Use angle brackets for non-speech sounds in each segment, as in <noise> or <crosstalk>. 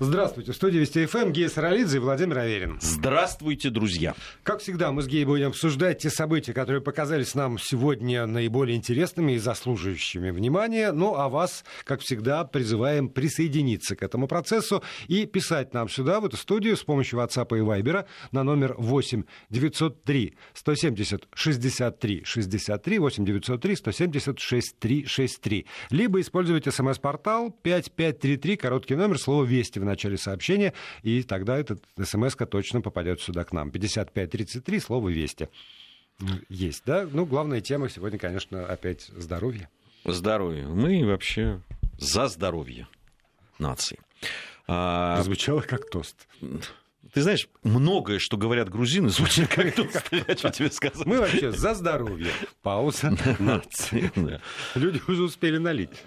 Здравствуйте. В студии Вести ФМ Гея Саралидзе и Владимир Аверин. Здравствуйте, друзья. Как всегда, мы с Геей будем обсуждать те события, которые показались нам сегодня наиболее интересными и заслуживающими внимания. Ну, а вас, как всегда, призываем присоединиться к этому процессу и писать нам сюда, в эту студию, с помощью WhatsApp и Viber на номер 8 903 170 63 63 8 903 170 63 63. Либо используйте смс-портал 5533, короткий номер, слово «Вести» в начале сообщения, и тогда эта смс точно попадет сюда к нам. 5533, слово «Вести». Есть, да? Ну, главная тема сегодня, конечно, опять здоровье. Здоровье. Мы вообще за здоровье нации. А... Звучало как тост. Ты знаешь, многое, что говорят грузины, звучит как <laughs> тост. Я что тебе сказать? Мы вообще за здоровье. Пауза <laughs> нации. Люди уже успели налить.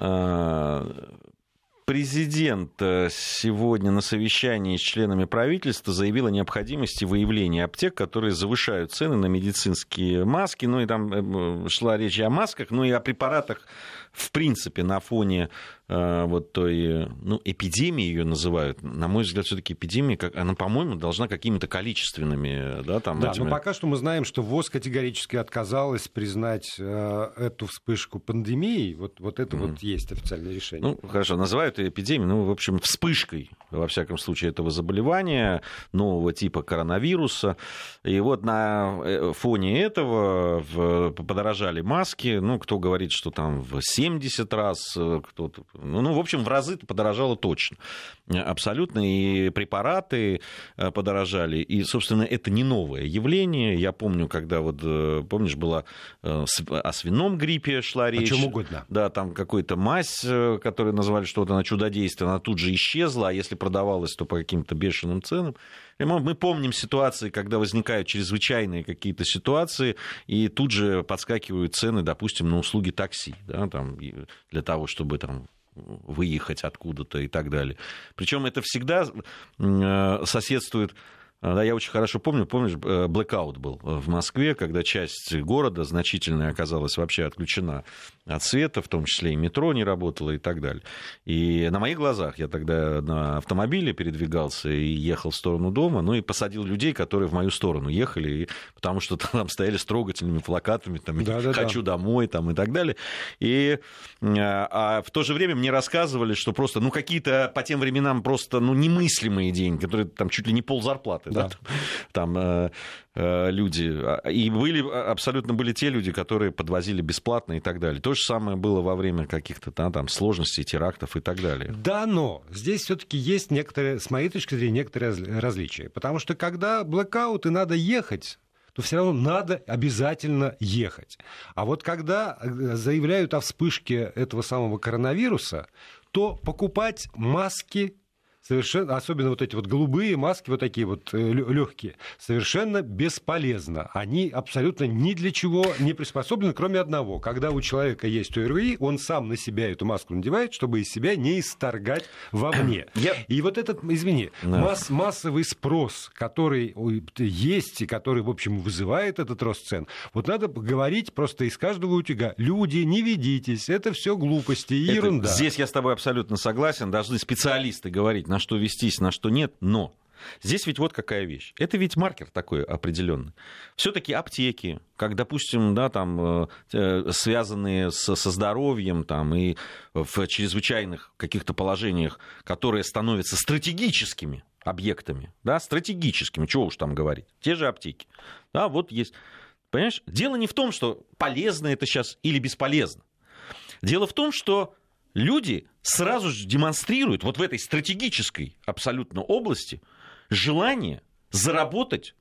Президент э, сегодня на совещании с членами правительства заявил о необходимости выявления аптек, которые завышают цены на медицинские маски. Ну и там э, шла речь о масках, ну и о препаратах в принципе, на фоне вот той, ну, эпидемии ее называют, на мой взгляд, все-таки эпидемия, как, она, по-моему, должна какими-то количественными, да, там. Да, этими... но пока что мы знаем, что ВОЗ категорически отказалась признать э, эту вспышку пандемии. Вот, вот это mm. вот есть официальное решение. Ну, хорошо, называют ее эпидемией, ну, в общем, вспышкой, во всяком случае, этого заболевания, нового типа коронавируса. И вот на э, фоне этого подорожали маски, ну, кто говорит, что там в 70 раз, э, кто-то, ну, ну, в общем, в разы подорожало точно. Абсолютно. И препараты э, подорожали. И, собственно, это не новое явление. Я помню, когда вот, э, помнишь, была о свином гриппе шла речь. О чем угодно. Да, там какой-то мазь, которую назвали что-то на чудодействие, она тут же исчезла, а если продавалась, то по каким-то бешеным ценам. Мы помним ситуации, когда возникают чрезвычайные какие-то ситуации, и тут же подскакивают цены, допустим, на услуги такси, да, там, для того, чтобы там выехать откуда-то и так далее. Причем это всегда э, соседствует да, я очень хорошо помню, помнишь, э, блэкаут был в Москве, когда часть города значительная оказалась вообще отключена от света, в том числе и метро не работало и так далее. И на моих глазах я тогда на автомобиле передвигался и ехал в сторону дома, ну и посадил людей, которые в мою сторону ехали, потому что <laughs> там стояли с трогательными плакатами, там, да, да, «хочу да. домой», там, и так далее. И а, а в то же время мне рассказывали, что просто, ну, какие-то по тем временам просто, ну, немыслимые деньги, которые там чуть ли не пол зарплаты да. там э, э, люди. А, и были, абсолютно были те люди, которые подвозили бесплатно и так далее. То же самое было во время каких-то да, там сложностей, терактов и так далее. Да, но здесь все-таки есть некоторые, с моей точки зрения, некоторые различия. Потому что когда блокаут и надо ехать, то все равно надо обязательно ехать. А вот когда э, заявляют о вспышке этого самого коронавируса, то покупать маски совершенно, особенно вот эти вот голубые маски, вот такие вот э, легкие, совершенно бесполезно. Они абсолютно ни для чего не приспособлены, кроме одного. Когда у человека есть ОРВИ, он сам на себя эту маску надевает, чтобы из себя не исторгать вовне. <clears throat> Я... И вот этот, извини, да. масс, массовый спрос, который есть и который, в общем, вызывает этот рост цен, вот надо говорить просто из каждого утюга. Люди, не ведитесь, это все глупости и ерунда. Здесь я с тобой абсолютно согласен. Должны специалисты говорить, на что вестись, на что нет, но Здесь ведь вот какая вещь. Это ведь маркер такой определенный. Все-таки аптеки, как, допустим, да, там, э, связанные со, со здоровьем там, и в чрезвычайных каких-то положениях, которые становятся стратегическими объектами, да, стратегическими, чего уж там говорить, те же аптеки. Да, вот есть. Понимаешь, дело не в том, что полезно это сейчас или бесполезно. Дело в том, что люди сразу же демонстрируют вот в этой стратегической абсолютно области желание заработать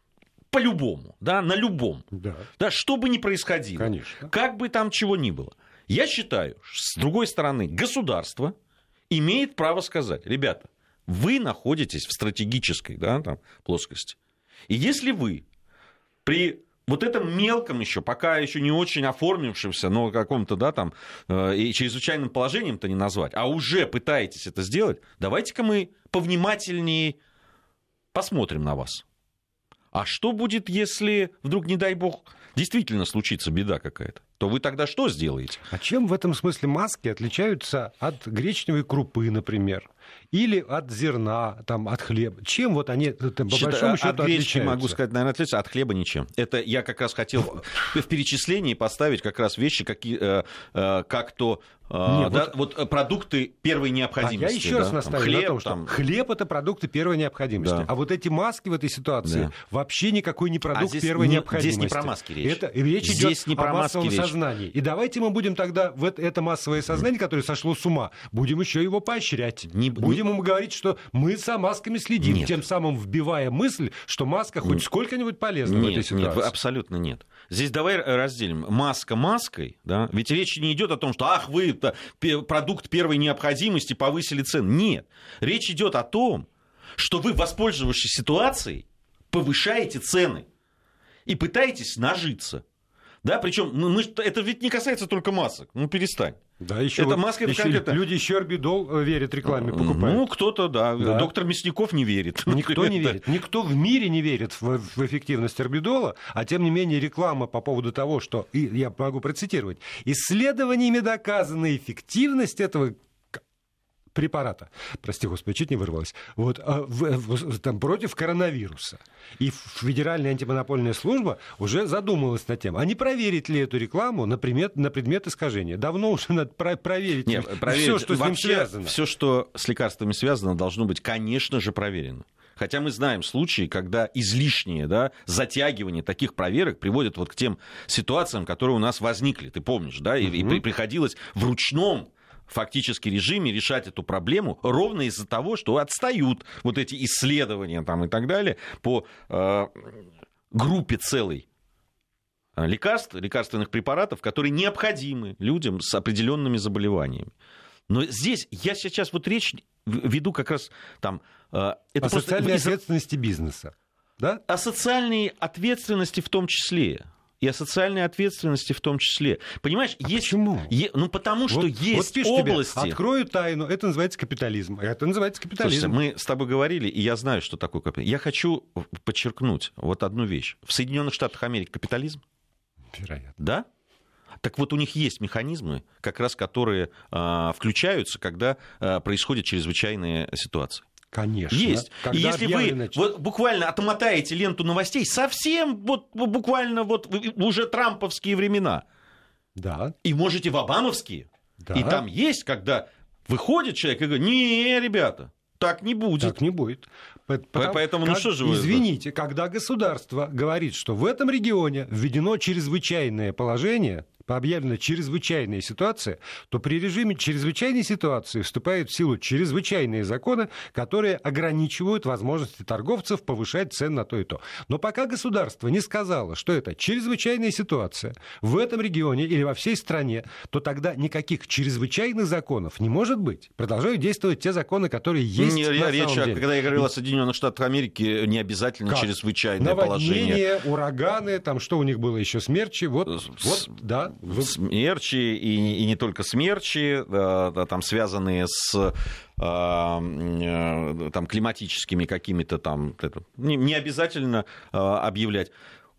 по-любому, да, на любом. Да. да, что бы ни происходило. Конечно. Как бы там чего ни было. Я считаю, с другой стороны, государство имеет право сказать, ребята, вы находитесь в стратегической да, там, плоскости. И если вы при вот этом мелком еще, пока еще не очень оформившемся, но каком-то, да, там, э, и чрезвычайным положением-то не назвать, а уже пытаетесь это сделать, давайте-ка мы повнимательнее посмотрим на вас. А что будет, если вдруг, не дай бог, действительно случится беда какая-то? То вы тогда что сделаете? А чем в этом смысле маски отличаются от гречневой крупы, например? Или от зерна, там, от хлеба? Чем вот они, там, по Счита- большому от счету, гречки отличаются? могу сказать, наверное, отличаются, от хлеба ничем. Это я как раз хотел в перечислении поставить как раз вещи, какие, э, э, как то э, Не, да, вот- вот, э, продукты первой А необходимости. я еще да, раз настаиваю хлеб, на том, что там, хлеб это продукты первой необходимости. Да. А вот эти маски в этой ситуации Да. вообще никакой не продукт А здесь первой не- необходимости. здесь не про маски речь. Это, речь Здесь идет не про о массовом речь. сознании. И давайте мы будем тогда в это, это массовое сознание, которое сошло с ума, будем еще его поощрять. Не- будем ему говорить, что мы за масками следим, Нет. тем самым вбивая мысль, что маска хоть сколько-нибудь полезна в этой Нет, ситуации. нет, абсолютно нет. Здесь давай разделим. Маска маской, да, ведь речь не идет о том, что, ах, вы это, продукт первой необходимости повысили цены. Нет. Речь идет о том, что вы, воспользовавшись ситуацией, повышаете цены и пытаетесь нажиться. Да, причем мы ж- это ведь не касается только масок. Ну, перестань. Да, еще Это вот- маска, это еще конкретно- люди еще орбидол э, верят рекламе, покупают. Ну, кто-то, да. Да. Доктор Мясников не верит. <laughs> Никто не верит. Никто в мире не верит в, в эффективность орбидола, а тем не менее реклама по поводу того, что, и я могу процитировать, исследованиями доказана эффективность этого препарата, прости господи, чуть не вырвалось, вот, а, в- в- там, против коронавируса. И Федеральная антимонопольная служба уже задумалась над тем, а не проверить ли эту рекламу на предмет, на предмет искажения. Давно уже надо про- проверить, Нет, все, проверить. что с ним связано. Все, что с лекарствами связано, должно быть, конечно же, проверено. Хотя мы знаем случаи, когда излишнее да, затягивание таких проверок приводит вот к тем ситуациям, которые у нас возникли. Ты помнишь, да? И, и при- приходилось в ручном фактически режиме решать эту проблему ровно из-за того, что отстают вот эти исследования там, и так далее по э, группе целой э, лекарств, лекарственных препаратов, которые необходимы людям с определенными заболеваниями. Но здесь я сейчас вот речь веду как раз там... э, Это О просто социальной ответственности бизнеса. Да? о социальной ответственности в том числе. И о социальной ответственности в том числе. Понимаешь, А есть... почему? е- ну, потому что Вот- есть вот пишет тебе, области... Открою тайну. Это называется капитализм. Это называется Слушайте, капитализм. мы с тобой говорили, и я знаю, что такое капитализм. Я хочу подчеркнуть вот одну вещь. В Соединенных Штатах Америки капитализм, Вероятно. да? Так вот, у них есть механизмы, как раз которые а, включаются, когда а, происходят чрезвычайные ситуации. Конечно. Есть. Когда и если вы вот буквально отмотаете ленту новостей, совсем вот буквально вот уже трамповские времена, Да, и можете в обамовские, да. и там есть, когда выходит человек и говорит, не, ребята, так не будет. Так не будет. По- потому- поэтому, ну как- что же вы- Извините, когда государство говорит, что в этом регионе введено чрезвычайное положение, объявлена чрезвычайная ситуация, то при режиме чрезвычайной ситуации вступают в силу чрезвычайные законы, которые ограничивают возможности торговцев повышать цены на то и то. Но пока государство не сказало, что это чрезвычайная ситуация в этом регионе или во всей стране, то тогда никаких чрезвычайных законов не может быть. Продолжают действовать те законы, которые есть Не, на я- речь, самом о- деле. когда я говорил о Соединенных Штатах Америки, не обязательно Как? чрезвычайное положение. Наводнения, ураганы, там что у них было еще, смерчи, вот, С- вот да. Смерчи, и, и не только смерчи, да, там связанные с а, э, там, климатическими какими-то там... не, не обязательно а, объявлять.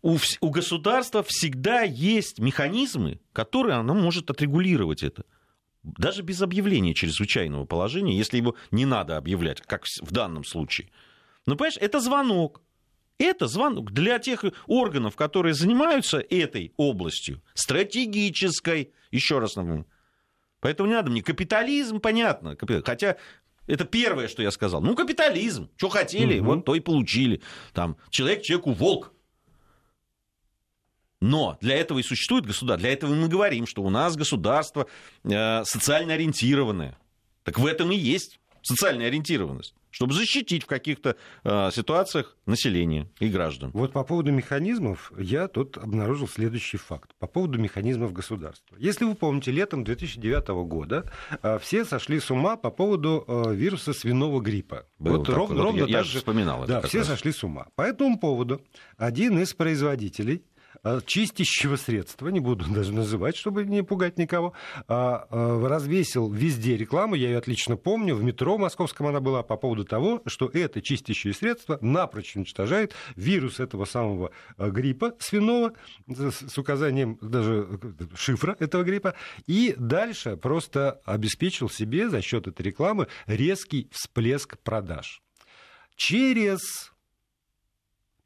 У, у государства всегда есть механизмы, которые оно может отрегулировать это. Даже без объявления чрезвычайного положения, если его не надо объявлять, как в в данном случае. Ну, понимаешь, это звонок. Это звонок для тех органов, которые занимаются этой областью, стратегической, еще раз напомню. Поэтому не надо мне капитализм, понятно. Хотя это первое, что я сказал. Ну, капитализм. Что хотели, Мгм. вот то и получили. Там, человек человеку волк. Но для этого и существует государство. Для этого мы говорим, что у нас государство э, социально ориентированное. Так в этом и есть социальная ориентированность. Чтобы защитить в каких-то э, ситуациях население и граждан. Вот по поводу механизмов я тут обнаружил следующий факт. По поводу механизмов государства. Если вы помните, летом 2009 года э, все сошли с ума по поводу э, вируса свиного гриппа. Было вот такое. ровно, Вот ровно я- я так же же вспоминал это Да, как все раз. сошли с ума. По этому поводу один из производителей чистящего средства, не буду <laughs> даже называть, чтобы не пугать никого, а, э, развесил везде рекламу, я ее отлично помню, в метро московском она была, по поводу того, что это чистящее средство напрочь уничтожает вирус этого самого гриппа свиного с указанием даже шифра этого гриппа, и дальше просто обеспечил себе за счет этой рекламы резкий всплеск продаж. Через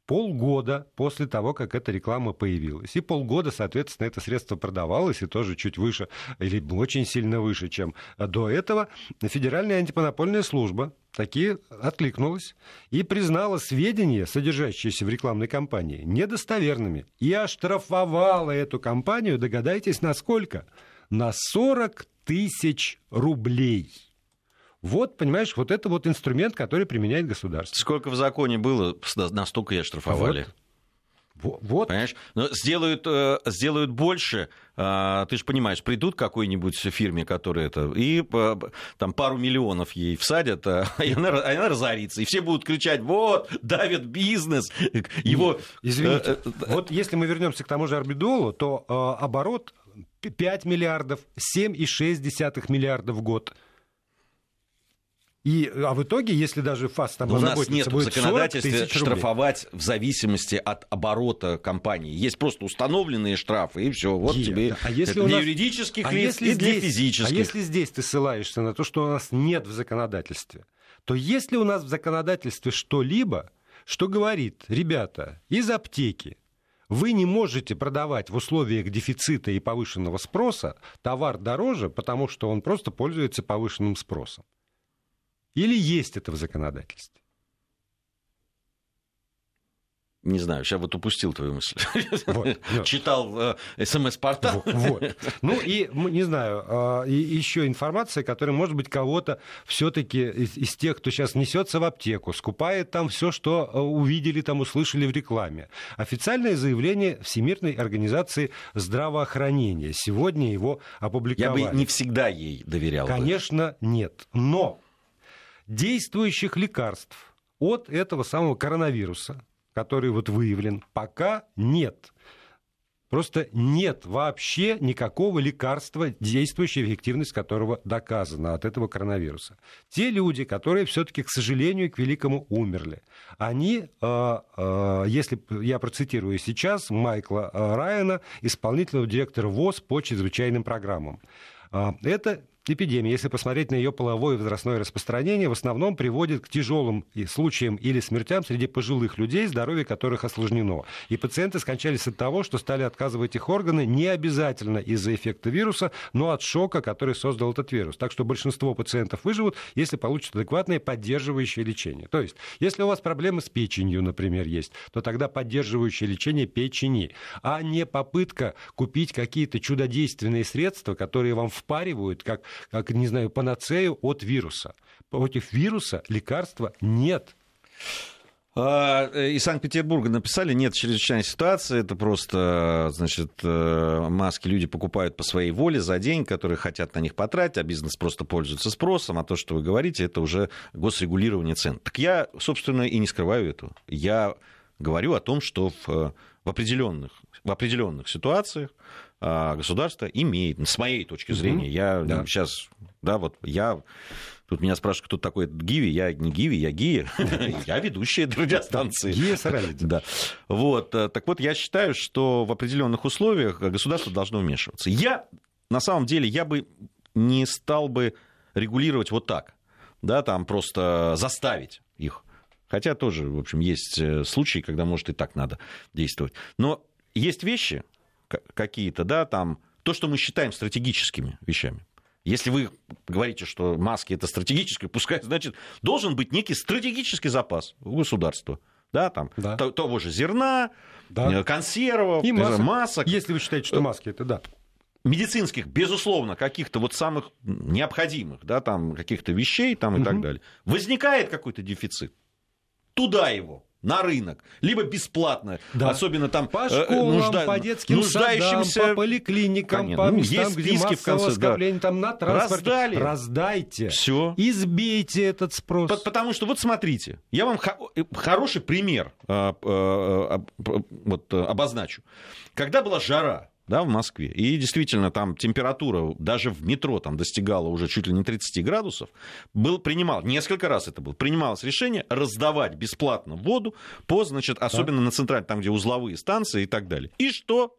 полгода после того, как эта реклама появилась. И полгода, соответственно, это средство продавалось, и тоже чуть выше, или очень сильно выше, чем до этого. Федеральная антимонопольная служба таки откликнулась и признала сведения, содержащиеся в рекламной кампании, недостоверными. И оштрафовала эту компанию, догадайтесь, на сколько? На 40 тысяч рублей. Вот, понимаешь, вот это вот инструмент, который применяет государство. Сколько в законе было, настолько и оштрафовали. Вот. Вот. Понимаешь? Но сделают, э, сделают больше, а, ты же понимаешь, придут к какой-нибудь фирме, которая это, и там пару миллионов ей всадят, а, <laughs> и она, она разорится. И все будут кричать, вот, давит бизнес. Его... Извините, э, э, вот если мы вернемся к тому же Арбидолу, то оборот 5 миллиардов, 7,6 миллиардов в год – и, а в итоге, если даже ФАС там у нас нет в законодательстве штрафовать в зависимости от оборота компании. Есть просто установленные штрафы, и все. Вот есть. тебе а если для нас... юридических а лиц и для физических. А если здесь ты ссылаешься на то, что у нас нет в законодательстве, то если у нас в законодательстве что-либо, что говорит, ребята, из аптеки вы не можете продавать в условиях дефицита и повышенного спроса товар дороже, потому что он просто пользуется повышенным спросом. Или есть это в законодательстве? Не знаю, сейчас вот упустил твою мысль. <laughs> Вот, Читал э, смс-портал. Вот, вот. Ну и, не знаю, э, еще информация, которая, может быть, кого-то все-таки из, из тех, кто сейчас несется в аптеку, скупает там все, что э, увидели, там услышали в рекламе. Официальное заявление Всемирной организации здравоохранения. Сегодня его опубликовали. Я бы не всегда ей доверял. Конечно, бы. нет. Но действующих лекарств от этого самого коронавируса, который вот выявлен, пока нет. Просто нет вообще никакого лекарства, действующая эффективность которого доказана от этого коронавируса. Те люди, которые все-таки, к сожалению, к великому умерли, они, э, э, если я процитирую сейчас Майкла э, Райана, исполнительного директора ВОЗ по чрезвычайным программам, это эпидемия, если посмотреть на ее половое и возрастное распространение, в основном приводит к тяжелым случаям или смертям среди пожилых людей, здоровье которых осложнено. И пациенты скончались от того, что стали отказывать их органы не обязательно из-за эффекта вируса, но от шока, который создал этот вирус. Так что большинство пациентов выживут, если получат адекватное поддерживающее лечение. То есть, если у вас проблемы с печенью, например, есть, то тогда поддерживающее лечение печени, а не попытка купить какие-то чудодейственные средства, которые вам впаривают, как как, не знаю, панацею от вируса. Против вируса лекарства нет. А, э, из Санкт-Петербурга написали, нет чрезвычайной ситуации, это просто, значит, э, маски люди покупают по своей воле за день, которые хотят на них потратить, а бизнес просто пользуется спросом, а то, что вы говорите, это уже госрегулирование цен. Так я, собственно, и не скрываю этого. Я говорю о том, что в, в, определенных, в определенных ситуациях государство имеет, с моей точки зрения, я да. сейчас, да, вот я Тут меня спрашивают, кто такой Гиви. Я не Гиви, я Гия. <laughs> Я ведущая радиостанции. Гия Саралидзе. Да. Вот. Э, так вот, я считаю, что в определенных условиях государство должно вмешиваться. Я, на самом деле, я бы не стал бы регулировать вот так. Да, там просто заставить их. Хотя тоже, в общем, есть э, случаи, когда, может, и так надо действовать. Но есть вещи, какие-то, да, там, то, что мы считаем стратегическими вещами. Если вы говорите, что маски это стратегическое, пускай, значит, должен быть некий стратегический запас у государства. Да, там, да. того же зерна, да. Э, консервов, и масок. масок. Если вы считаете, что маски это да. Медицинских, безусловно, каких-то вот самых необходимых, да, там, каких-то вещей там, и угу. так далее. Возникает какой-то дефицит. Туда его на рынок, либо бесплатно, да. особенно там по э, школам, нужда... по детским нуждающимся... садам, по поликлиникам, Конечно. по ну, местам, есть где списки в конце, скопления, да. там на транспорте. Раздали. Раздайте. Все. Избейте этот спрос. Потому что, вот смотрите, я вам э, хороший пример а, а, а, вот, обозначу. Когда была жара, да, в Москве. И действительно, там температура даже в метро там достигала уже чуть ли не 30 градусов. Был, принимал, несколько раз это было, принималось решение раздавать бесплатно воду по, значит, особенно да. на центральном, там, где узловые станции и так далее. И что?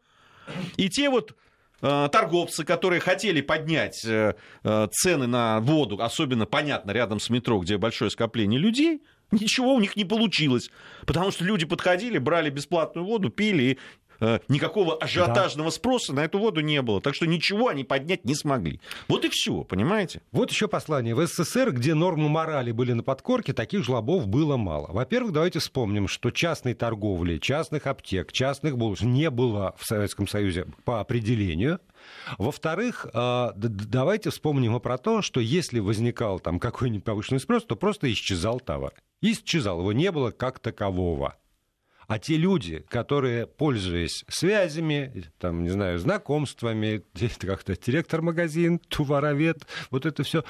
И те вот э, торговцы, которые хотели поднять э, э, цены на воду, особенно, понятно, рядом с метро, где большое скопление людей, Ничего у них не получилось, потому что люди подходили, брали бесплатную воду, пили, никакого ажиотажного да. спроса на эту воду не было. Так что ничего они поднять не смогли. Вот и все, понимаете? Вот еще послание. В СССР, где нормы морали были на подкорке, таких жлобов было мало. Во-первых, давайте вспомним, что частной торговли, частных аптек, частных булочек не было в Советском Союзе по определению. Во-вторых, э, давайте вспомним и про то, что если возникал там какой-нибудь повышенный спрос, то просто исчезал товар. Исчезал, его не было как такового. А те люди, которые, пользуясь связями, там, не знаю, знакомствами, <laughs> как-то директор магазин, товаровед, вот это все,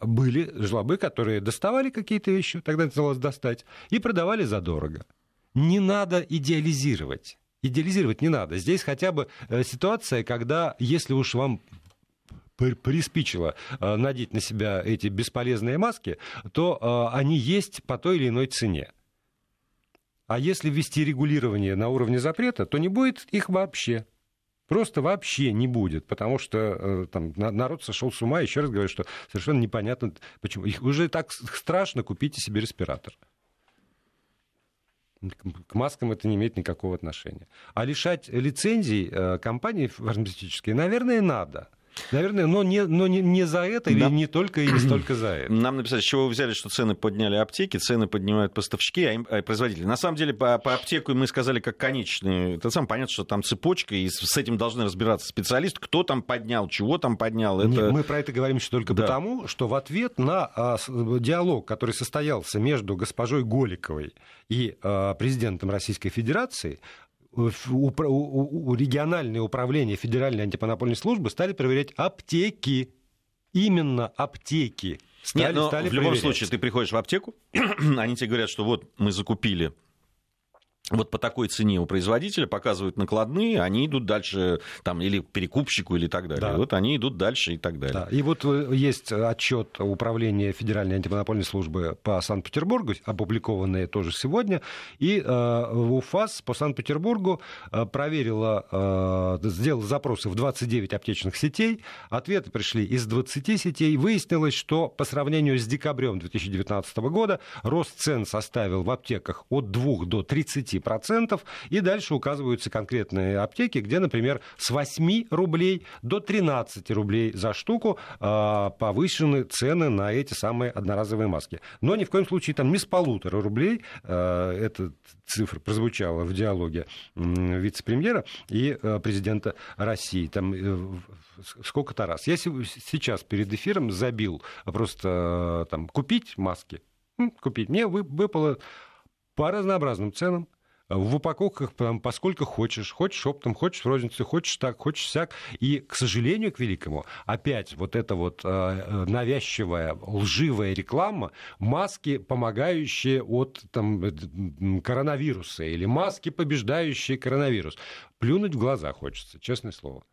были жлобы, которые доставали какие-то вещи, тогда называлось достать, и продавали задорого. Не надо идеализировать. Идеализировать не надо. Здесь хотя бы э, ситуация, когда, если уж вам приспичило э, надеть на себя эти бесполезные маски, то э, они есть по той или иной цене. А если ввести регулирование на уровне запрета, то не будет их вообще. Просто вообще не будет, потому что э, там, народ сошел с ума. Еще раз говорю, что совершенно непонятно, почему. Их уже так страшно, купите себе респиратор. К маскам это не имеет никакого отношения. А лишать лицензий э, компании фармацевтические, наверное, надо. Наверное, но не, но не, не за это или не только и не столько за это. Нам написали, с чего вы взяли, что цены подняли аптеки, цены поднимают поставщики, а, им, а производители. На самом деле, по, по аптеку мы сказали как конечный. Это сам понятно, что там цепочка, и с этим должны разбираться специалисты, кто там поднял, чего там поднял. Это... Нет, мы про это говорим еще только да. потому, что в ответ на а, диалог, который состоялся между госпожой Голиковой и а, президентом Российской Федерации, региональные управления Федеральной антимонопольной службы стали проверять аптеки. Именно аптеки. Стали, Нет, но стали в любом случае ты приходишь в аптеку, <clears throat> они тебе говорят, что вот мы закупили вот по такой цене у производителя показывают накладные, они идут дальше, там, или перекупщику, или так далее. Да. Вот они идут дальше и так далее. Да. И вот э, есть отчет Управления Федеральной антимонопольной службы по Санкт-Петербургу, опубликованный тоже сегодня, и э, УФАС по Санкт-Петербургу э, проверила, э, сделала запросы в 29 аптечных сетей, ответы пришли из 20 сетей, выяснилось, что по сравнению с декабрем 2019 года рост цен составил в аптеках от 2 до 30 10%. И дальше указываются конкретные аптеки, где, например, с 8 рублей до 13 рублей за штуку а, повышены цены на эти самые одноразовые маски. Но ни в коем случае там не с полутора рублей. А, эта цифра прозвучала в диалоге вице-премьера и а, президента России. Там э, сколько-то раз. Я сейчас перед эфиром забил просто там купить маски. Купить. Мне выпало по разнообразным ценам в упаковках прям поскольку хочешь. Хочешь оптом, хочешь в рознице, хочешь так, хочешь сяк. И, к сожалению, к великому, опять вот эта вот э, навязчивая, лживая реклама, маски, помогающие от там, э, коронавируса, или маски, побеждающие коронавирус. Плюнуть в глаза хочется, честное слово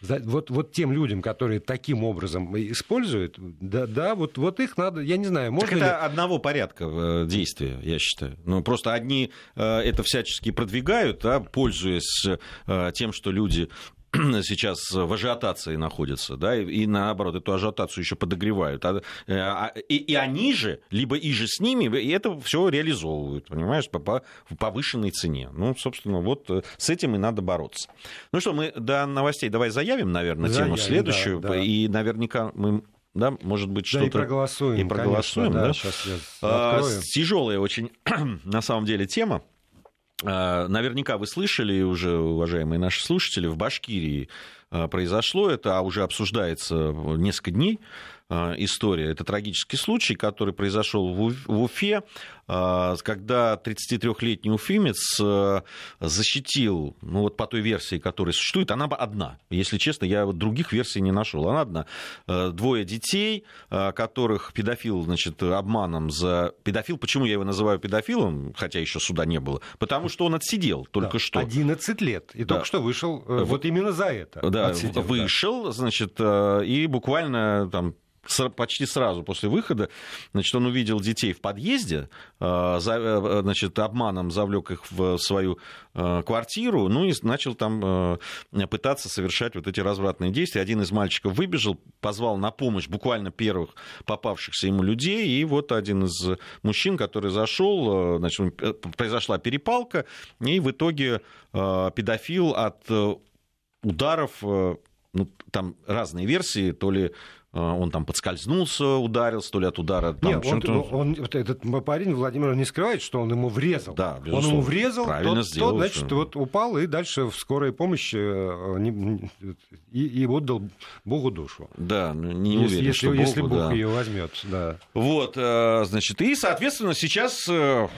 вот, вот тем людям, которые таким образом используют, да, да вот, вот их надо, я не знаю, можно так ли... это одного порядка э, действия, я считаю. Ну, просто одни э, это всячески продвигают, а, пользуясь э, тем, что люди <clears throat> сейчас в ажиотации находятся, да, и, и наоборот, эту ажиотацию еще подогревают. А, а, и, и они же, либо и же с ними, и это все реализовывают, понимаешь, по, по повышенной цене. Ну, собственно, вот э, с этим и надо бороться. Ну что, мы до новостей давай заявим, наверное, заявим, тему следующую, да, да. и наверняка мы да, может быть, что-то... И проголосуем, и проголосуем, конечно, да. да? Сейчас я а, тяжелая очень, <clears throat> на самом деле, тема. А, наверняка вы слышали уже, уважаемые наши слушатели, в Башкирии произошло. Это уже обсуждается несколько дней. Э, история. Это трагический случай, который произошел в Уфе, э, когда 33-летний уфимец э, защитил, ну вот по той версии, которая существует, она одна. Если честно, я вот других версий не нашел. Она одна. Двое детей, которых педофил, значит, обманом за... Педофил, почему я его называю педофилом, хотя еще суда не было? Потому что он отсидел только да, что. 11 лет. И да. только что вышел вот именно за это. Да, отсидел, вышел, да. значит, и буквально там почти сразу после выхода, значит, он увидел детей в подъезде, э, э, значит, обманом завлек их в свою э, квартиру, ну и начал там пытаться совершать вот эти развратные действия. Один из мальчиков выбежал, позвал на помощь буквально первых попавшихся ему людей, и вот один из мужчин, который зашел, значит, произошла перепалка, и в итоге педофил от ударов ну, там разные версии, то ли он там подскользнулся, ударился, то ли от удара. Там, Нет, он, он, вот этот парень, Владимир, не скрывает, что он ему врезал. Да, он ему врезал, Правильно тот, сделал, тот, значит, что... вот упал и дальше в скорой помощи э, и, и отдал Богу душу. Да, ну, не уверен, если, что если Богу, Бог да. ее возьмет, да. Вот, э, значит, и, соответственно, сейчас э,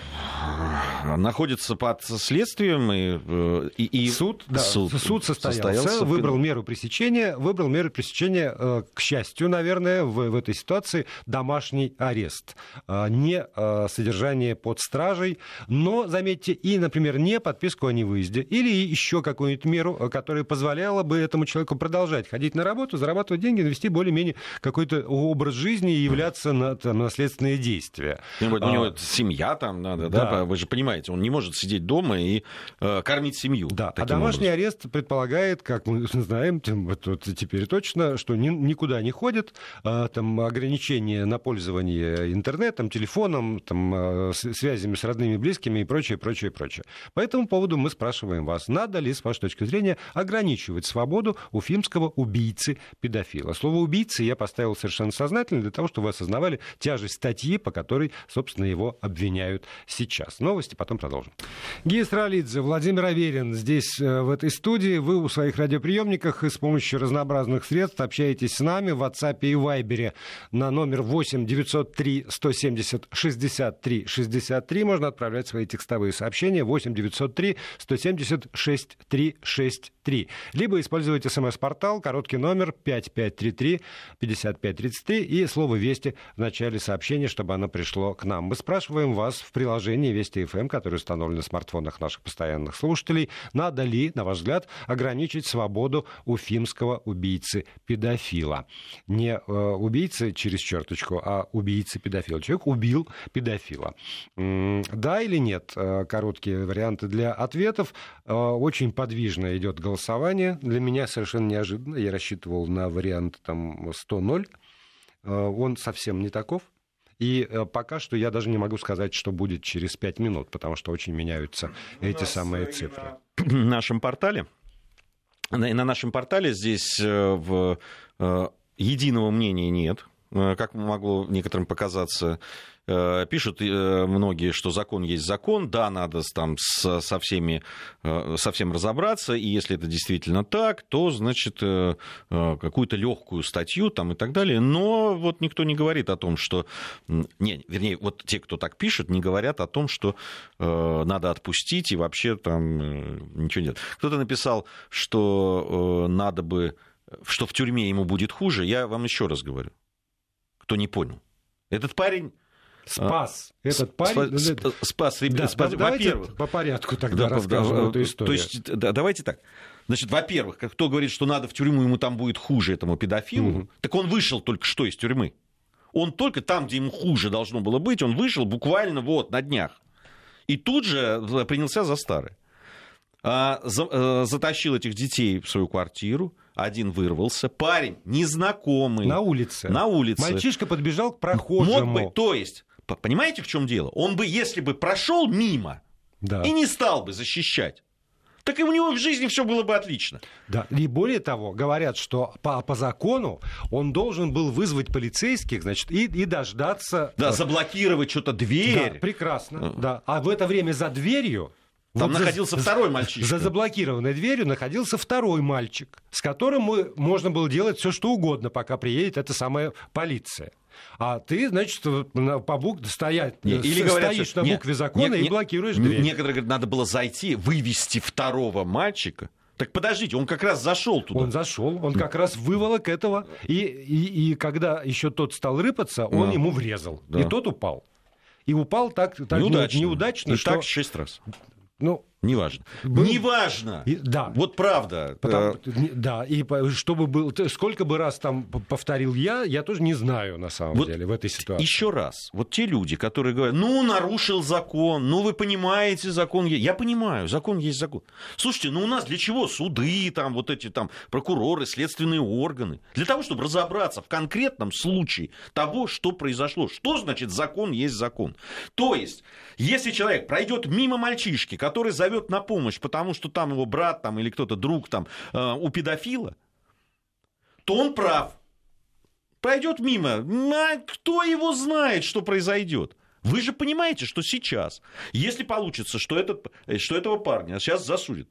находится под следствием и, и, и суд, да, суд, суд состоялся, состоялся, выбрал меру пресечения, выбрал меру пресечения, к счастью, наверное, в, в этой ситуации домашний арест. А, не а, содержание под стражей, но, заметьте, и, например, не подписку о невыезде. Или еще какую-нибудь меру, а, которая позволяла бы этому человеку продолжать ходить на работу, зарабатывать деньги, вести более-менее какой-то образ жизни и являться на там, наследственные действия. Ну, у него а, семья там надо, да. да? Вы же понимаете, он не может сидеть дома и э, кормить семью. Да, а домашний образом. арест предполагает, как мы <laughs> знаем, вот, вот теперь точно, что ни, никуда не ходит, будет а, там, ограничения на пользование интернетом, телефоном, там, а, связями с родными, близкими и прочее, прочее, прочее. По этому поводу мы спрашиваем вас, надо ли, с вашей точки зрения, ограничивать свободу уфимского убийцы-педофила. Слово «убийцы» я поставил совершенно сознательно для того, чтобы вы осознавали тяжесть статьи, по которой, собственно, его обвиняют сейчас. Новости потом продолжим. Гия Стролидзе, Владимир Аверин здесь, э, в этой студии. Вы у своих радиоприемниках и с помощью разнообразных средств общаетесь с нами в WhatsApp WhatsApp и Viber на номер 8 903 170 63 63 можно отправлять свои текстовые сообщения 8 903 170 6363. Либо использовать смс-портал, короткий номер 5533 5533 и слово «Вести» в начале сообщения, чтобы оно пришло к нам. Мы спрашиваем вас в приложении Вести эм, которое установлено в смартфонах наших постоянных слушателей, надо ли, на ваш взгляд, ограничить свободу уфимского убийцы-педофила не э, убийцы через черточку, а убийцы педофила. Человек убил педофила. Да или нет? Э, короткие варианты для ответов. Э, очень подвижно идет голосование. Для меня совершенно неожиданно. Я рассчитывал на вариант там 100-0. Он совсем не таков. И пока что я даже не могу сказать, что будет через 5 минут, потому что очень меняются эти самые цифры. В <clears throat> нашем портале на нашем портале здесь в единого мнения нет, э, как могло некоторым показаться. Э, пишут э, многие, что закон есть закон, да, надо там со, со, всеми, со всем разобраться, и если это действительно так, то, значит, какую-то легкую статью там и так далее. Но вот никто не говорит о том, что... Не, вернее, вот те, кто так пишет, не говорят о том, что надо отпустить и вообще там ничего нет. Кто-то написал, что надо бы что в тюрьме ему будет хуже, я вам еще раз говорю, кто не понял. Этот парень спас. А, Этот парень спас, спас, да, спас во-первых. По порядку тогда да, расскажем да, эту историю. То есть, да, давайте так. Значит, во-первых, кто говорит, что надо в тюрьму, ему там будет хуже этому педофилу, угу. так он вышел только что из тюрьмы. Он только там, где ему хуже должно было быть, он вышел буквально вот на днях. И тут же принялся за старое. А, за, а, затащил этих детей в свою квартиру, один вырвался, парень незнакомый. На улице. На улице. Мальчишка подбежал к прохожему. Мог бы, то есть, понимаете, в чем дело? Он бы, если бы прошел мимо да. и не стал бы защищать, так и у него в жизни все было бы отлично. Да, и более того, говорят, что по, по закону он должен был вызвать полицейских, значит, и, и дождаться... Да, заблокировать что-то дверь. Да, прекрасно, да. А в это время за дверью Там вот находился за, второй мальчишка. За заблокированной дверью находился второй мальчик, с которым мы, можно было делать все, что угодно, пока приедет эта самая полиция. А ты, значит, по букве стоять, не, или говорят, стоишь что, на букве нет, закона нет, и блокируешь дверь. Некоторые говорят, надо было зайти, вывести второго мальчика, так подождите, он как раз зашел туда. Он зашел, он как раз выволок этого. И, и, и когда еще тот стал рыпаться, он да. ему врезал. Да. И тот упал. И упал так, так неудачно. неудачно и что... так шесть раз. Ну, Неважно. Был... Неважно. И, да. Вот правда. Потому, э... Да, и чтобы был, сколько бы раз там повторил я, я тоже не знаю на самом вот деле в этой ситуации. Еще раз, вот те люди, которые говорят, ну нарушил закон, ну вы понимаете, закон есть. Я понимаю, закон есть закон. Слушайте, ну у нас для чего суды, там вот эти там прокуроры, следственные органы? Для того, чтобы разобраться в конкретном случае того, что произошло. Что значит закон есть закон? То есть, если человек пройдет мимо мальчишки, который за зовет на помощь, потому что там его брат там, или кто-то друг там, э, у педофила, то он прав. Пойдет мимо. А кто его знает, что произойдет? Вы же понимаете, что сейчас, если получится, что, этот, что этого парня сейчас засудят,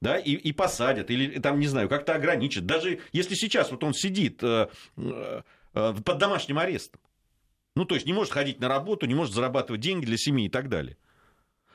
да, и, и посадят, или там, не знаю, как-то ограничат, даже если сейчас вот он сидит э, э, под домашним арестом, ну, то есть не может ходить на работу, не может зарабатывать деньги для семьи и так далее –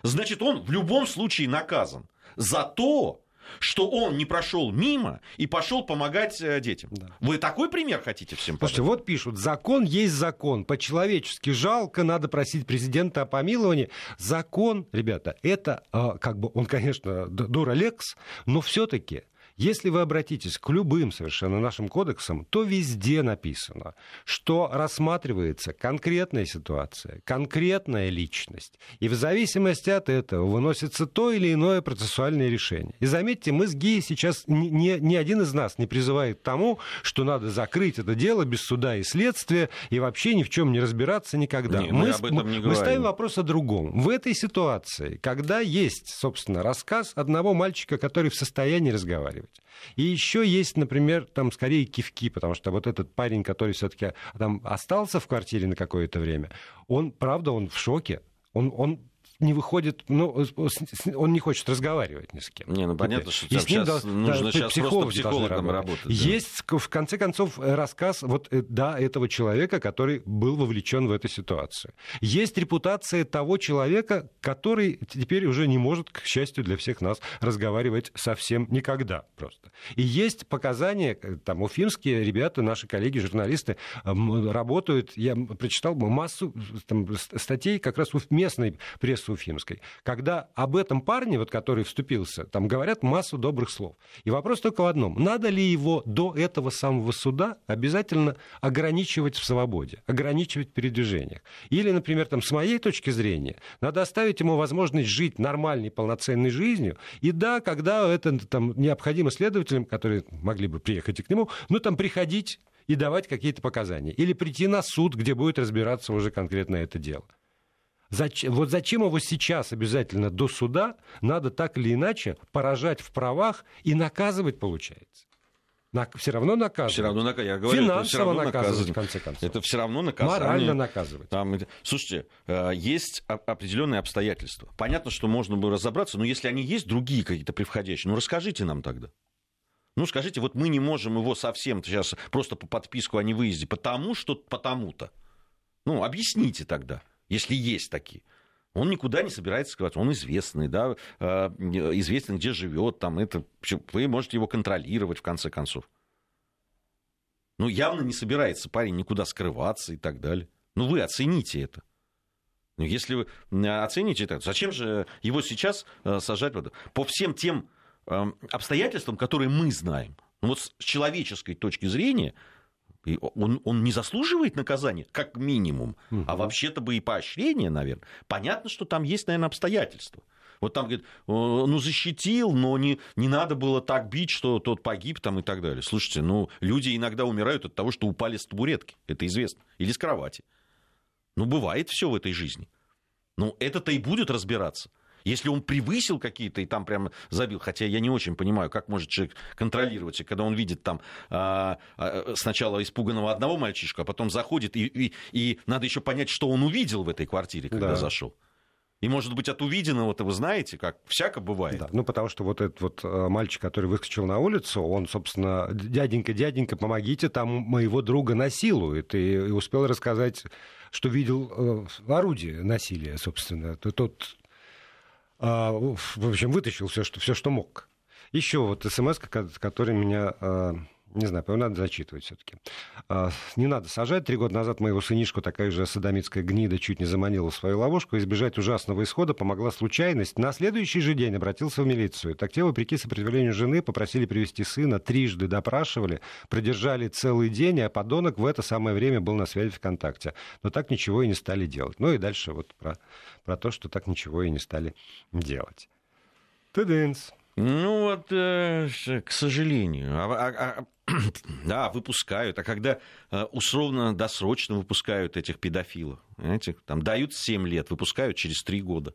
значит, он в любом случае наказан за то, что он не прошел мимо и пошел помогать э, детям. Да. Вы такой пример хотите всем Слушайте, подать? вот пишут, закон есть закон. По-человечески жалко, надо просить президента о помиловании. Закон, ребята, это а, как бы, он, конечно, дуралекс, но все-таки если вы обратитесь к любым совершенно нашим кодексам, то везде написано, что рассматривается конкретная ситуация, конкретная личность, и в зависимости от этого выносится то или иное процессуальное решение. И заметьте, мы с ГИей сейчас, ни, ни один из нас не призывает к тому, что надо закрыть это дело без суда и следствия и вообще ни в чем не разбираться никогда. Не, мы, мы, об этом не мы ставим вопрос о другом. В этой ситуации, когда есть, собственно, рассказ одного мальчика, который в состоянии разговаривать, разговаривать. И еще есть, например, там скорее кивки, потому что вот этот парень, который все-таки там остался в квартире на какое-то время, он, правда, он в шоке. Он, он не выходит, ну, он не хочет разговаривать ни с кем. Не, ну понятно, что и с ним сейчас нужно да, сейчас просто психологом работать. Да. Есть, в конце концов, рассказ вот, э, да, этого человека, который был вовлечен в эту ситуацию. Есть репутация того человека, который теперь уже не может, к счастью для всех нас, разговаривать совсем никогда просто. И есть показания, э, там, уфимские ребята, наши коллеги, журналисты, работают, я прочитал массу там, статей как раз в местной пресс с Уфимской, когда об этом парне, вот, который вступился, там говорят массу добрых слов. И вопрос только в одном. Надо ли его до этого самого суда обязательно ограничивать в свободе, ограничивать в передвижениях? Или, например, там, с моей точки зрения, надо оставить ему возможность жить нормальной, полноценной жизнью. И да, когда это там, необходимо следователям, которые могли бы приехать и к нему, ну, там, приходить и давать какие-то показания. Или прийти на суд, где будет разбираться уже конкретно это дело. Зачем, вот зачем его сейчас обязательно до суда надо так или иначе поражать в правах и наказывать, получается? На, все равно наказывать. Все равно наказывать. Я говорю, Финансово все равно наказывать, в конце концов. Это все равно наказывать. Морально наказывать. Там, слушайте, э, есть определенные обстоятельства. Понятно, что можно бы разобраться, но если они есть, другие какие-то превходящие, ну расскажите нам тогда. Ну, скажите, вот мы не можем его совсем сейчас просто по подписку о невыезде, потому что потому-то. Ну, объясните тогда если есть такие. Он никуда не собирается скрываться. Он известный, да, э, известен, где живет, там, это, вы можете его контролировать, в конце концов. Ну, явно не собирается парень никуда скрываться и так далее. Ну, вы оцените это. Ну, если вы оцените это, зачем же его сейчас э, сажать? По всем тем эм, обстоятельствам, которые мы знаем, ну, вот с человеческой точки зрения, и он, он не заслуживает наказания, как минимум, угу. а вообще-то бы и поощрение, наверное. Понятно, что там есть, наверное, обстоятельства. Вот там, говорит, ну, защитил, но не, не надо было так бить, что тот погиб там и так далее. Слушайте, ну, люди иногда умирают от того, что упали с табуретки, это известно, или с кровати. Ну, бывает все в этой жизни. Ну, это-то и будет разбираться. Если он превысил какие-то и там прямо забил, хотя я не очень понимаю, как может человек контролировать, когда он видит там а, а, сначала испуганного одного мальчишку, а потом заходит, и, и, и надо еще понять, что он увидел в этой квартире, когда да. зашел. И, может быть, от увиденного-то вы знаете, как всяко бывает. Да, ну, потому что вот этот вот э, мальчик, который выскочил на улицу, он, собственно, дяденька, дяденька, помогите, там моего друга насилуют. И, и успел рассказать, что видел э, орудие насилия, собственно. Тот, э, в общем, вытащил все, что, все, что мог. Еще вот смс, который меня э, не знаю, надо зачитывать все-таки. А, не надо сажать. Три года назад моего сынишку такая же садомитская гнида чуть не заманила в свою ловушку. Избежать ужасного исхода помогла случайность. На следующий же день обратился в милицию. Так те, вопреки сопротивлению жены, попросили привести сына, трижды допрашивали, продержали целый день, а подонок в это самое время был на связи ВКонтакте. Но так ничего и не стали делать. Ну и дальше вот про, про то, что так ничего и не стали делать. Тыдынс. Ну вот, э, к сожалению. А, а, а <clears throat> да, выпускают. А когда э, условно-досрочно выпускают этих педофилов, знаете, там дают 7 лет, выпускают через 3 года.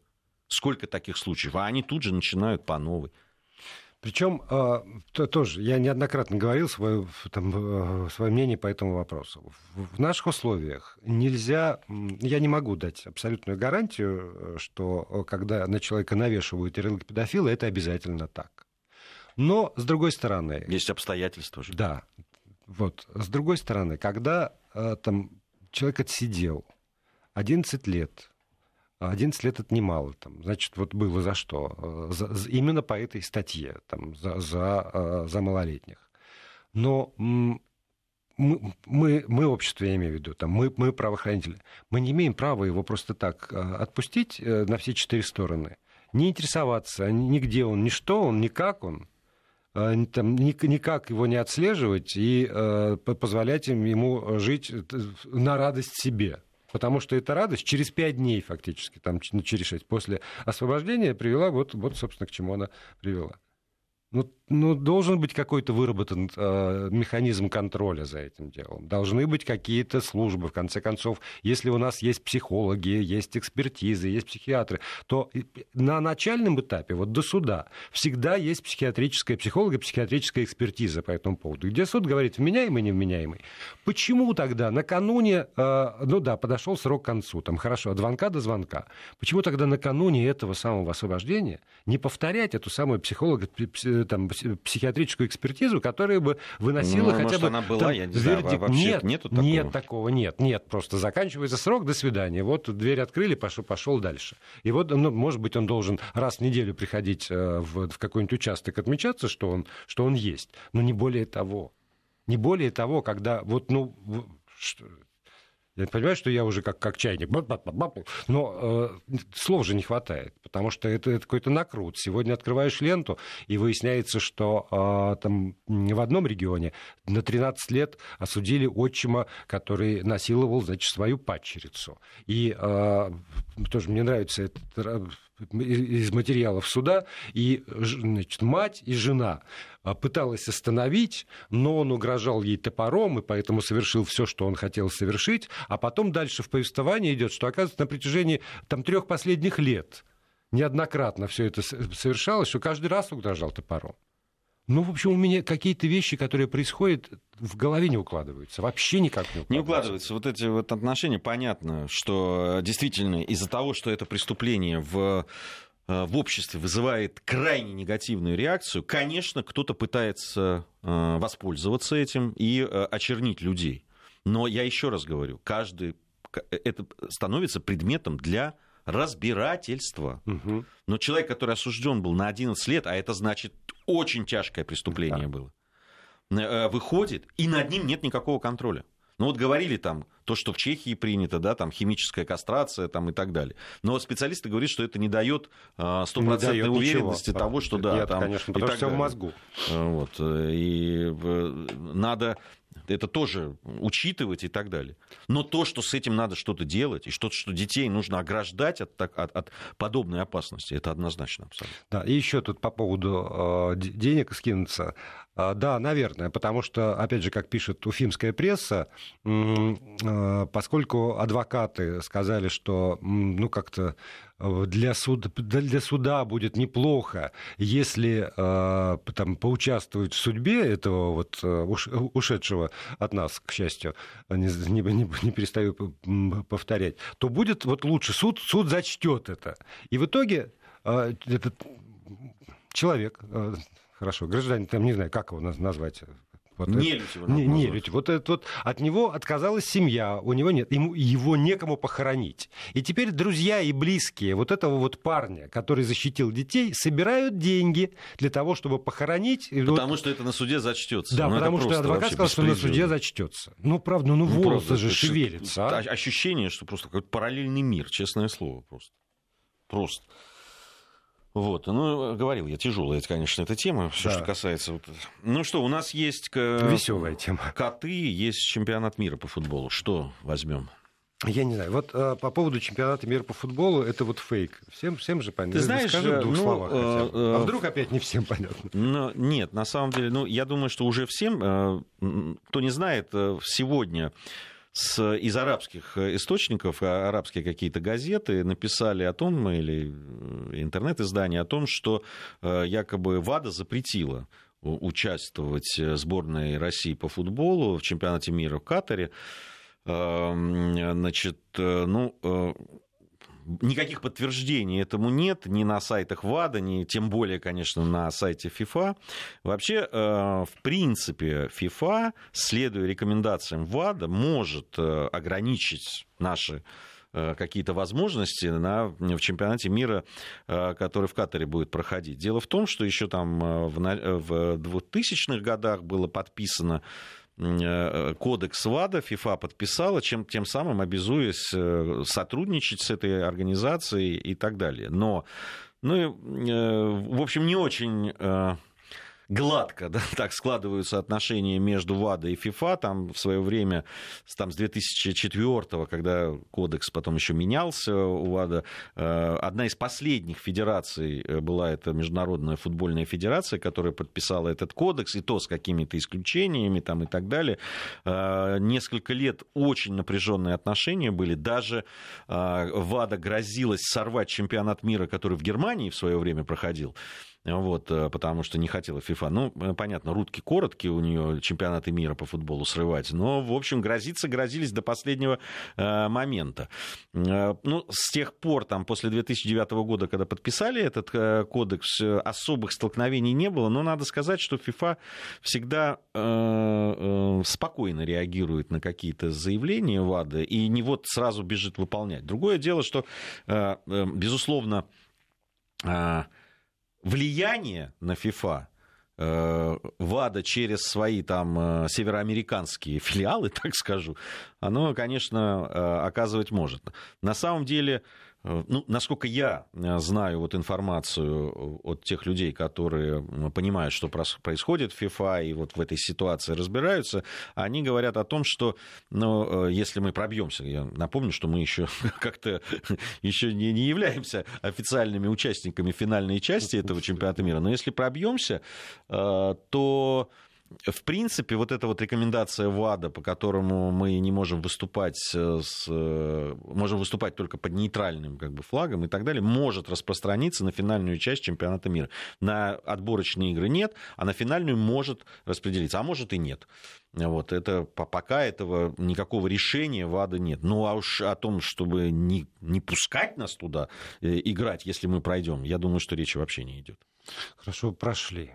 Сколько таких случаев? А они тут же начинают по новой. Причем а, то, тоже я неоднократно говорил свое, там, э, свое мнение по этому вопросу. В наших условиях нельзя, я не могу дать абсолютную гарантию, что э, когда на человека навешивают ярлык педофила, это обязательно так. Но, с другой стороны... Есть обстоятельства же. Да. Вот. С другой стороны, когда э, там человек отсидел 11 лет, 11 лет это немало. Там, значит, вот было за что? Э, за, за, именно по этой статье, там, за, за, э, за малолетних. Но мы, мы, мы общество, я имею в виду, там, мы, мы правоохранители, мы не имеем права его просто так отпустить на все четыре стороны. Не интересоваться, нигде он, ни что он, ни как он. Э, там, никак его не отслеживать и э, позволять ему жить э, на радость себе. Потому что эта радость через пять дней фактически, там, ну, через шесть, после освобождения привела, вот, вот, собственно, к чему она привела. Ну, ну, должен быть какой-то выработан э, механизм контроля за этим делом. Должны быть какие-то службы. В конце концов, если у нас есть психологи, есть экспертизы, есть психиатры, то на начальном этапе, вот до суда, всегда есть психиатрическая психолога, психиатрическая экспертиза по этому поводу. Где суд говорит, вменяемый, невменяемый. Почему тогда накануне, э, ну да, подошел срок к концу, там хорошо, от звонка до звонка. Почему тогда накануне этого самого освобождения не повторять эту самую психолога, там, психиатрическую экспертизу, которая бы выносила ну, хотя бы она была, там, я не знаю. Нет, нету такого. нет такого, нет, нет, просто заканчивается срок, до свидания. Вот дверь открыли, пошел, пошел дальше. И вот, ну, может быть, он должен раз в неделю приходить э, в, в какой-нибудь участок отмечаться, что он, что он есть, но не более того. Не более того, когда вот, ну, что, я понимаю, что я уже как, как чайник, но э, слов же не хватает, потому что это, это какой-то накрут. Сегодня открываешь ленту, и выясняется, что э, там в одном регионе на 13 лет осудили отчима, который насиловал, значит, свою падчерицу. И э, тоже мне нравится это из материалов суда, и значит, мать и жена а, пыталась остановить, но он угрожал ей топором, и поэтому совершил все, что он хотел совершить, а потом дальше в повествовании идет, что, оказывается, на протяжении там, трех последних лет неоднократно все это совершалось, что каждый раз угрожал топором. Ну, в общем, у меня какие-то вещи, которые происходят, в голове не укладываются. Вообще никак не укладываются. Не укладываются. Вот эти вот отношения, понятно, что действительно из-за того, что это преступление в э, в обществе вызывает крайне негативную реакцию, конечно, кто-то пытается э, воспользоваться этим и э, очернить людей. Но я еще раз говорю, каждый это становится предметом для разбирательства. Угу. Но человек, который осужден был на 11 лет, а это значит очень тяжкое преступление да. было, э, выходит, и над ним нет никакого контроля. Ну вот говорили там то, что в Чехии принято, да, там химическая кастрация там, и так далее. Но специалисты говорят, что это не дает а, стопроцентной уверенности ничего. того, что да, Нет, там конечно, потому что все в мозгу. Э, вот, и надо это тоже учитывать и так далее. Но то, что с этим надо что-то делать, и что, что детей нужно ограждать от, от, от подобной опасности, это однозначно абсолютно. Да, и еще тут по поводу э, денег скинуться. А, да, наверное, потому что, опять же, как пишет уфимская пресса, а, поскольку адвокаты сказали, что ну как-то э, для, суд, для суда будет неплохо, если э, там, поучаствовать в судьбе этого вот э, ушедшего от нас, к счастью, не, не, не перестаю повторять, то будет вот лучше суд, суд зачтет это. И в итоге этот человек, хорошо, гражданин, там не знаю, как его назвать, вот нелюдь его не, нелюдь. Вот, это, вот от него отказалась семья, у него нет, ему, его некому похоронить. И теперь друзья и близкие вот этого вот парня, который защитил детей, собирают деньги для того, чтобы похоронить. Потому вот... что это на суде зачтется. Да, ну, потому что адвокат сказал, что на суде зачтется. Ну, правда, ну, ну волосы правда, же шевелятся. А? Ощущение, что просто какой-то параллельный мир, честное слово, просто. Просто. Вот, ну, говорил я, тяжелая, конечно, эта тема, все, да. что касается... Вот... Ну что, у нас есть... Веселая тема. Коты, есть чемпионат мира по футболу. Что возьмем? Я не знаю. Вот э, по поводу чемпионата мира по футболу, это вот фейк. Всем, всем же понятно. Ты знаешь, Скажи в двух ну, словах. Э, э, а вдруг опять не всем понятно? Ну, нет, на самом деле, ну, я думаю, что уже всем, э, кто не знает, э, сегодня с, из арабских источников, а, арабские какие-то газеты написали о том, или э, интернет-издания о том, что э, якобы ВАДА запретила участвовать сборной России по футболу в чемпионате мира в Катаре. Эм, значит, э, ну, Никаких подтверждений этому нет ни на сайтах ВАДА, ни тем более, конечно, на сайте ФИФА. Вообще, э, в принципе, ФИФА, следуя рекомендациям ВАДА, может э, ограничить наши э, какие-то возможности на, в чемпионате мира, который в Катаре будет проходить. Дело в том, что еще там в 2000-х годах было подписано кодекс ВАДА ФИФА подписала, чем, тем самым обязуясь э, сотрудничать с этой организацией и так далее. Но, ну, э, в общем, не очень гладко да, <laughs> так складываются отношения между ВАДА и ФИФА. Там в свое время, там, с 2004 когда кодекс потом еще менялся у ВАДА, э, одна из последних федераций э, была эта Международная футбольная федерация, которая подписала этот кодекс, и то с какими-то исключениями там, и так далее. Э, несколько лет очень напряженные отношения были. Даже ВАДА грозилась сорвать чемпионат мира, который в Германии в свое время проходил вот, э, потому что не хотела ФИФА. Ну, э, понятно, рудки короткие у нее чемпионаты мира по футболу срывать, но, в общем, грозиться грозились до последнего э, момента. Э, ну, с тех пор, там, после 2009 года, когда подписали этот э, кодекс, особых столкновений не было, но надо сказать, что ФИФА всегда э, э, спокойно реагирует на какие-то заявления ВАДА и не вот сразу бежит выполнять. Другое дело, что, э, э, безусловно, э, влияние на ФИФА э, ВАДА через свои там э, североамериканские <laughs> филиалы, так скажу, оно, конечно, э, оказывать может. На самом деле ну, насколько я э, знаю вот информацию от тех людей, которые понимают, что происходит в FIFA и вот в этой ситуации разбираются, они говорят о том, что ну, э, если мы пробьемся, я напомню, что мы еще <laughs> как-то <laughs> еще не, не являемся официальными участниками финальной части этого чемпионата мира, но если пробьемся, то в принципе, вот эта вот рекомендация ВАДА, по которому мы не можем выступать, с, можем выступать только под нейтральным как бы, флагом и так далее, может распространиться на финальную часть чемпионата мира. На отборочные игры нет, а на финальную может распределиться, а может и нет. Вот, это, пока этого никакого решения ВАДА нет. Ну, а уж о том, чтобы не, не пускать нас туда э, играть, если мы пройдем, я думаю, что речи вообще не идет. Хорошо, прошли.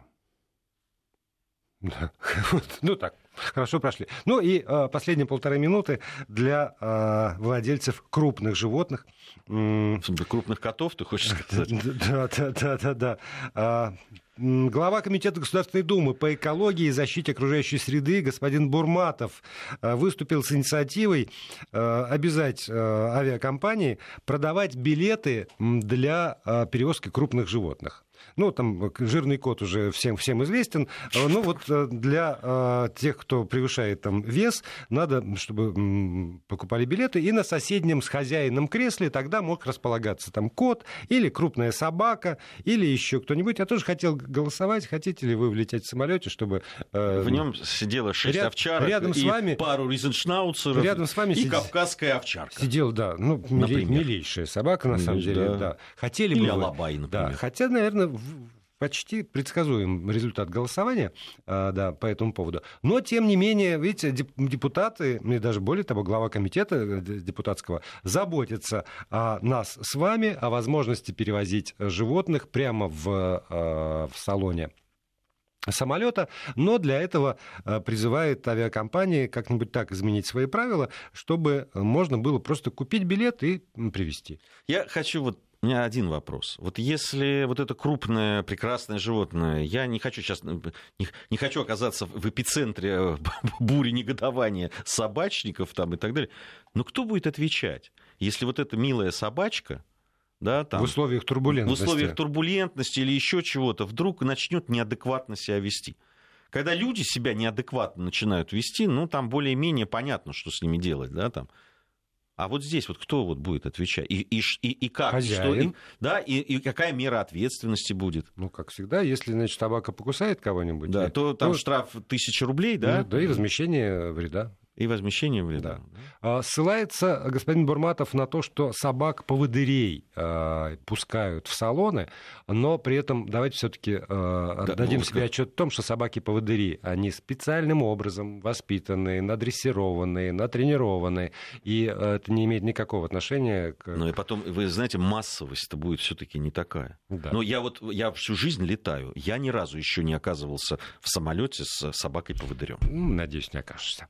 <laughs> Ну так, хорошо прошли. Ну и э, последние полторы минуты для э, владельцев крупных животных. Крупных котов, ты хочешь сказать? Да, да, да, да, да. А, глава Комитета Государственной Думы по экологии и защите окружающей среды господин Бурматов э, выступил с инициативой э, обязать э, авиакомпании продавать билеты для перевозки крупных животных. Ну, там жирный кот уже всем, всем известен. Э, ну, вот э, для э, тех, кто превышает там вес, надо, чтобы покупали билеты, и на соседнем с хозяином кресле тогда мог располагаться там кот или крупная собака, или еще кто-нибудь. Я тоже хотел голосовать, хотите ли вы влететь в самолете, чтобы... Э, в нем сидело шесть ряд, овчарок рядом и с вами, пару ризеншнауцеров рядом с вами и сидит, кавказская овчарка. Сидел, да, ну, милей, милейшая собака, на самом деле, да. Хотели Или бы алабай, например. Да, хотя, наверное, почти предсказуем результат голосования а, да, по этому поводу. Но, тем не менее, видите, депутаты, и даже более того, глава комитета э, депутатского, заботятся о нас с вами, о возможности перевозить животных прямо в, а, в салоне самолета, но для этого а, призывает авиакомпании как-нибудь так изменить свои правила, чтобы можно было просто купить билет и привезти. Я хочу вот у меня один вопрос. Вот если вот это крупное, прекрасное животное, я не хочу сейчас, не, не хочу оказаться в эпицентре э, бури негодования собачников там и так далее, но кто будет отвечать, если вот эта милая собачка, да, там, в условиях турбулентности. В условиях турбулентности или еще чего-то вдруг начнет неадекватно себя вести. Когда люди себя неадекватно начинают вести, ну, там более-менее понятно, что с ними делать, да, там. А вот здесь вот кто вот будет отвечать? И, и, и, и как? Хозяин. Что, и, да, и, и какая мера ответственности будет? Ну, как всегда, если, значит, собака покусает кого-нибудь, да, то там то... штраф тысяча рублей, да? Ну, да, и возмещение вреда. И возмещение вреда. Да. Ссылается господин Бурматов на то, что собак-поводырей э, пускают в салоны, но при этом давайте все-таки э, да, дадим ну, себе отчет в том, что собаки-поводыри, они специальным образом воспитанные, надрессированные, натренированные, и э, это не имеет никакого отношения к... Ну и потом, вы знаете, массовость-то будет все-таки не такая. Да. Но я вот, я всю жизнь летаю, я ни разу еще не оказывался в самолете с собакой-поводырем. Надеюсь, не окажешься.